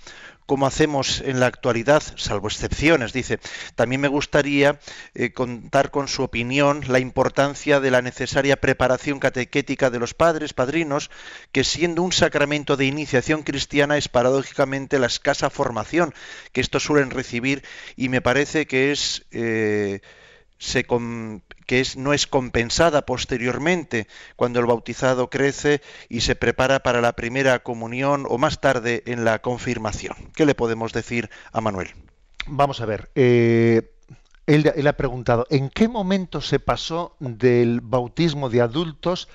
como hacemos en la actualidad, salvo excepciones, dice. También me gustaría eh, contar con su opinión la importancia de la necesaria preparación catequética de los padres, padrinos, que siendo un sacramento de iniciación cristiana es paradójicamente la escasa formación que estos suelen recibir y me parece que es... Eh, que no es compensada posteriormente cuando el bautizado crece y se prepara para la primera comunión o más tarde en la confirmación. ¿Qué le podemos decir a Manuel? Vamos a ver. Eh, él, ha preguntado, ¿en qué momento se pasó del bautismo de adultos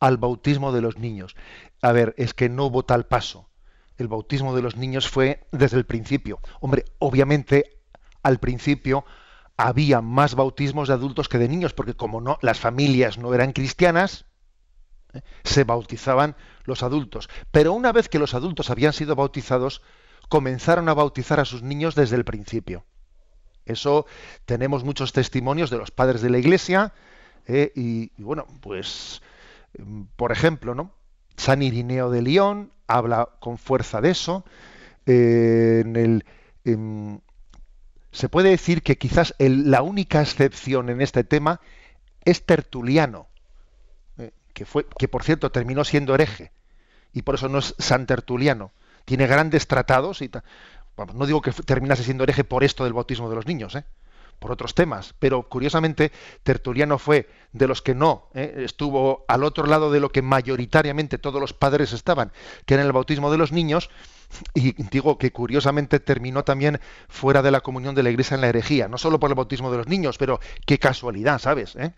al bautismo de los niños? A ver, es que no hubo tal paso. El bautismo de los niños fue desde el principio. Hombre, obviamente al principio había más bautismos de adultos que de niños, porque como no, las familias no eran cristianas, ¿eh? se bautizaban los adultos. Pero una vez que los adultos habían sido bautizados, comenzaron a bautizar a sus niños desde el principio. Eso tenemos muchos testimonios de los padres de la Iglesia ¿eh? y, bueno, pues mm, por ejemplo, ¿no? San Irineo de León habla con fuerza de eso. Eh, en el, se puede decir que quizás la única excepción en este tema es Tertuliano, eh, que, fue, que por cierto terminó siendo hereje, y por eso no es San Tertuliano. Tiene grandes tratados y no digo que terminase siendo hereje por esto del bautismo de los niños, ¿eh? Por otros temas, pero curiosamente Tertuliano fue de los que no ¿eh? estuvo al otro lado de lo que mayoritariamente todos los padres estaban, que era el bautismo de los niños, y digo que curiosamente terminó también fuera de la comunión de la Iglesia en la herejía, no solo por el bautismo de los niños, pero qué casualidad, ¿sabes? ¿Eh?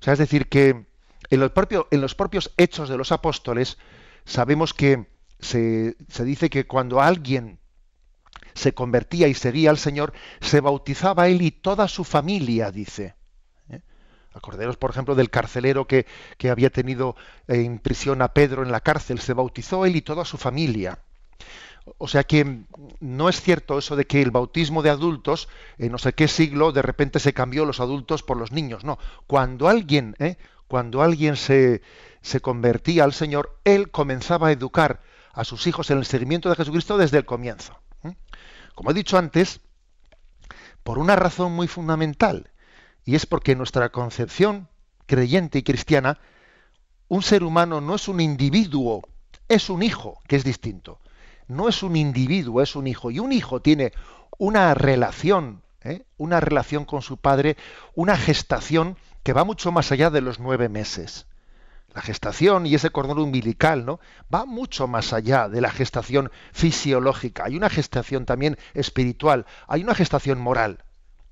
O sea, es decir, que en, en los propios hechos de los apóstoles sabemos que se, se dice que cuando alguien se convertía y seguía al Señor, se bautizaba él y toda su familia, dice. ¿Eh? Por ejemplo, del carcelero que, que había tenido en prisión a Pedro en la cárcel, se bautizó él y toda su familia. O sea que no es cierto eso de que el bautismo de adultos, en no sé qué siglo, de repente se cambió los adultos por los niños. No, cuando alguien, ¿eh? cuando alguien se convertía al Señor, él comenzaba a educar a sus hijos en el seguimiento de Jesucristo desde el comienzo. Como he dicho antes, por una razón muy fundamental, y es porque nuestra concepción creyente y cristiana, un ser humano no es un individuo, es un hijo, que es distinto no es un individuo, es un hijo. Y un hijo tiene una relación, ¿eh? una relación con su padre, una gestación que va mucho más allá de los nueve meses. La gestación y ese cordón umbilical, ¿no? Va mucho más allá de la gestación fisiológica. Hay una gestación también espiritual, hay una gestación moral.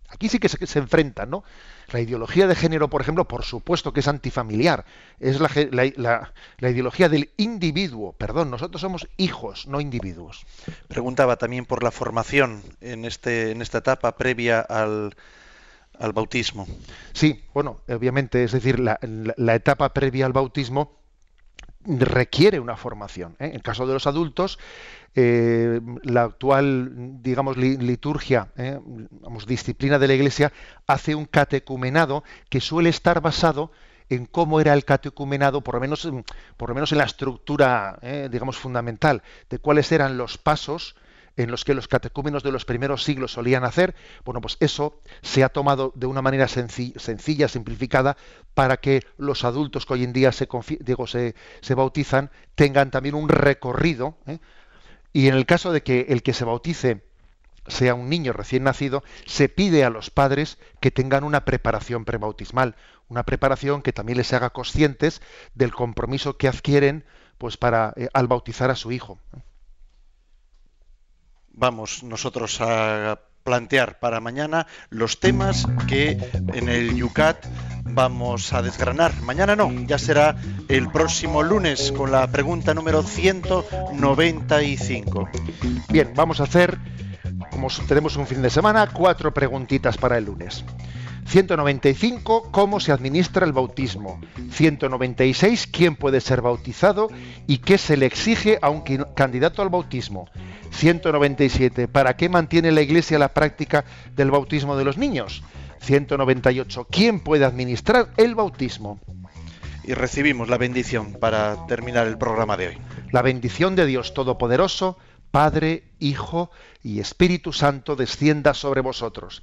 Aquí sí que se, se enfrentan, ¿no? La ideología de género, por ejemplo, por supuesto que es antifamiliar. Es la, la, ideología del individuo. Perdón, nosotros somos hijos, no individuos. Preguntaba también por la formación en, este, en esta etapa previa al, al bautismo. Sí, bueno, obviamente, es decir, la, etapa previa al bautismo requiere una formación. ¿eh? En el caso de los adultos, eh, la actual, digamos, liturgia, ¿eh? disciplina de la Iglesia, hace un catecumenado que suele estar basado en cómo era el catecumenado, por lo menos, por lo menos en la estructura, digamos, fundamental, de cuáles eran los pasos en los que los catecúmenos de los primeros siglos solían hacer, bueno, pues eso se ha tomado de una manera sencilla, simplificada, para que los adultos que hoy en día se, digo, se, bautizan tengan también un recorrido. ¿eh? Y en el caso de que el que se bautice sea un niño recién nacido, se pide a los padres que tengan una preparación prebautismal, una preparación que también les haga conscientes del compromiso que adquieren pues para eh, al bautizar a su hijo vamos nosotros a plantear para mañana los temas que en el Yucat vamos a desgranar. Mañana no, ya será el próximo lunes con la pregunta número 195. Bien, vamos a hacer, como tenemos un fin de semana, cuatro preguntitas para el lunes. 195, ¿cómo se administra el bautismo? 196, ¿quién puede ser bautizado y qué se le exige a un candidato al bautismo? 197, ¿para qué mantiene la Iglesia la práctica del bautismo de los niños? 198, ¿quién puede administrar el bautismo? Y recibimos la bendición para terminar el programa de hoy. La bendición de Dios Todopoderoso, Padre, Hijo y Espíritu Santo descienda sobre vosotros.